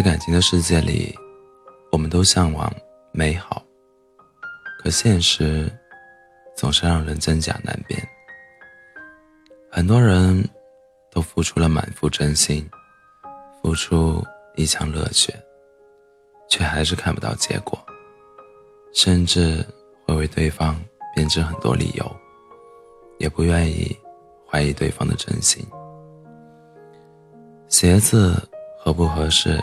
在感情的世界里，我们都向往美好，可现实总是让人真假难辨。很多人都付出了满腹真心，付出一腔热血，却还是看不到结果，甚至会为对方编织很多理由，也不愿意怀疑对方的真心。鞋子合不合适？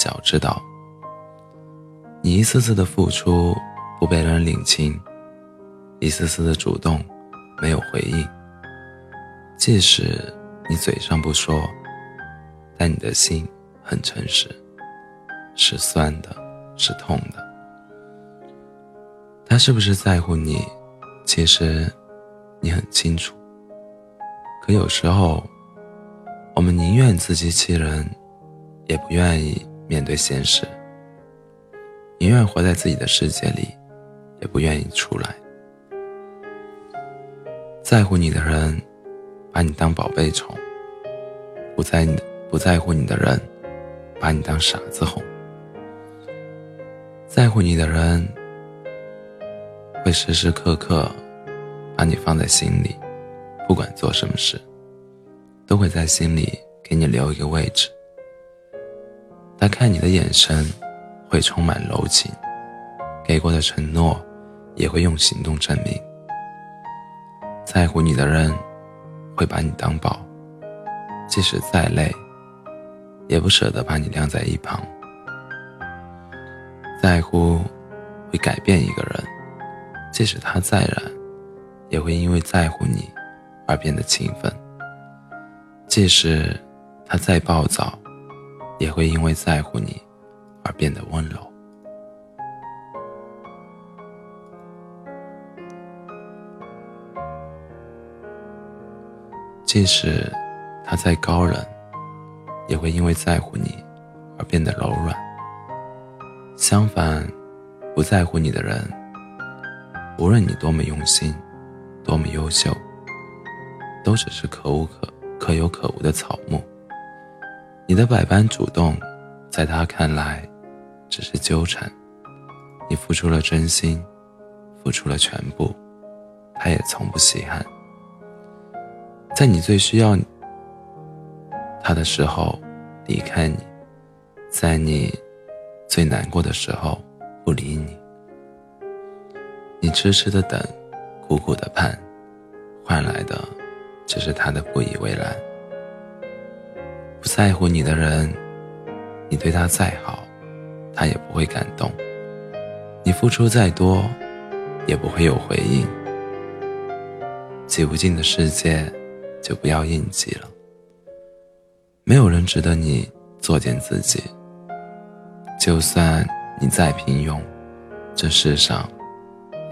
脚知道，你一次次的付出不被人领情，一次次的主动没有回应。即使你嘴上不说，但你的心很诚实，是酸的，是痛的。他是不是在乎你？其实你很清楚。可有时候，我们宁愿自欺欺人，也不愿意。面对现实，宁愿活在自己的世界里，也不愿意出来。在乎你的人，把你当宝贝宠；不在你不在乎你的人，把你当傻子哄。在乎你的人，会时时刻刻把你放在心里，不管做什么事，都会在心里给你留一个位置。他看你的眼神，会充满柔情；给过的承诺，也会用行动证明。在乎你的人，会把你当宝，即使再累，也不舍得把你晾在一旁。在乎，会改变一个人，即使他再懒，也会因为在乎你而变得勤奋。即使他再暴躁。也会因为在乎你而变得温柔。即使他再高冷，也会因为在乎你而变得柔软。相反，不在乎你的人，无论你多么用心，多么优秀，都只是可无可可有可无的草木。你的百般主动，在他看来，只是纠缠。你付出了真心，付出了全部，他也从不稀罕。在你最需要他的时候离开你，在你最难过的时候不理你。你痴痴的等，苦苦的盼，换来的只是他的不以为然。在乎你的人，你对他再好，他也不会感动；你付出再多，也不会有回应。挤不进的世界，就不要硬挤了。没有人值得你作践自己。就算你再平庸，这世上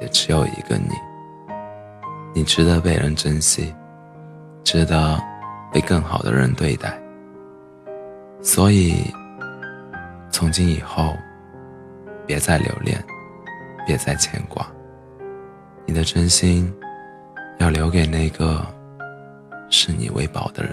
也只有一个你。你值得被人珍惜，值得被更好的人对待。所以，从今以后，别再留恋，别再牵挂。你的真心，要留给那个视你为宝的人。